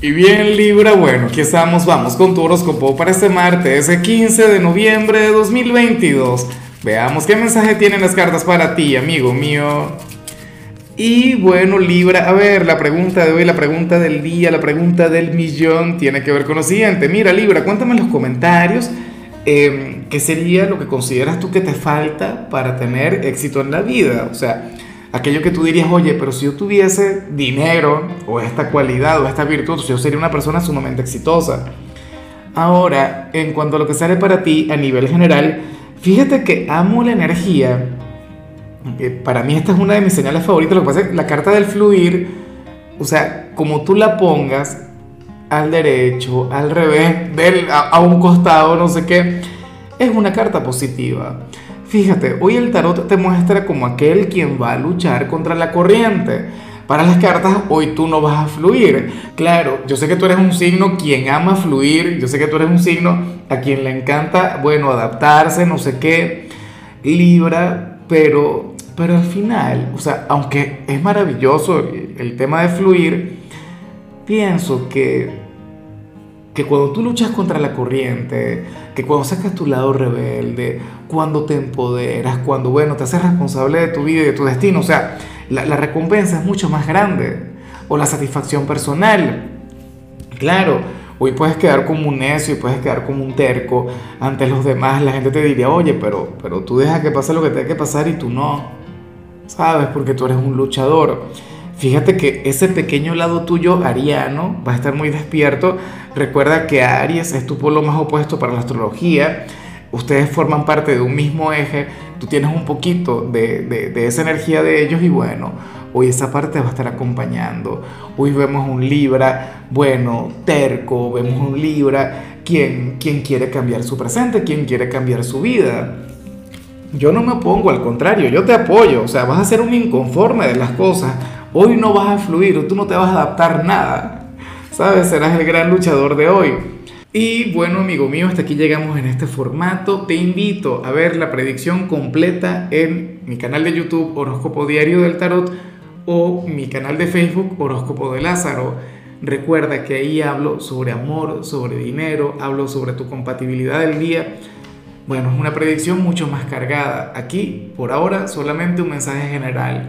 Y bien Libra, bueno, aquí estamos, vamos con tu horóscopo para este martes, ese 15 de noviembre de 2022. Veamos qué mensaje tienen las cartas para ti, amigo mío. Y bueno, Libra, a ver, la pregunta de hoy, la pregunta del día, la pregunta del millón tiene que ver con lo siguiente. Mira, Libra, cuéntame en los comentarios eh, qué sería lo que consideras tú que te falta para tener éxito en la vida. O sea, aquello que tú dirías, oye, pero si yo tuviese dinero o esta cualidad o esta virtud, yo sería una persona sumamente exitosa. Ahora, en cuanto a lo que sale para ti a nivel general, fíjate que amo la energía. para mí esta es una de mis señales favoritas. Lo que pasa es que la carta del fluir, o sea, como tú la pongas al derecho, al revés, a, a un costado, no sé qué, es una carta positiva. Fíjate, hoy el tarot te muestra como aquel quien va a luchar contra la corriente. Para las cartas, hoy tú no vas a fluir. Claro, yo sé que tú eres un signo quien ama fluir, yo sé que tú eres un signo a quien le encanta, bueno, adaptarse, no sé qué, Libra, pero, pero al final, o sea, aunque es maravilloso el, el tema de fluir, pienso que que cuando tú luchas contra la corriente, que cuando sacas tu lado rebelde, cuando te empoderas, cuando, bueno, te haces responsable de tu vida y de tu destino, o sea, la, la recompensa es mucho más grande, o la satisfacción personal. Claro, hoy puedes quedar como un necio y puedes quedar como un terco ante los demás, la gente te diría, oye, pero, pero tú dejas que pase lo que tenga que pasar y tú no, ¿sabes? Porque tú eres un luchador. Fíjate que ese pequeño lado tuyo, ariano, va a estar muy despierto. Recuerda que Aries es tu polo más opuesto para la astrología. Ustedes forman parte de un mismo eje. Tú tienes un poquito de, esa energía de ellos y bueno, hoy esa parte va a estar acompañando. Hoy vemos un Libra, bueno, terco, vemos un Libra, quien, quien quiere cambiar su presente, quien quiere cambiar su vida. Yo no me opongo, al contrario, yo te apoyo. O sea, vas a ser un inconforme de las cosas Hoy no vas a fluir, tú no te vas a adaptar nada. ¿Sabes? Serás el gran luchador de hoy. Y bueno, amigo mío, hasta aquí llegamos en este formato. Te invito a ver la predicción completa en mi canal de YouTube Horóscopo Diario del Tarot o mi canal de Facebook Horóscopo de Lázaro. Recuerda que ahí hablo sobre amor, sobre dinero, hablo sobre tu compatibilidad del día. Bueno, es una predicción mucho más cargada. Aquí, por ahora, solamente un mensaje general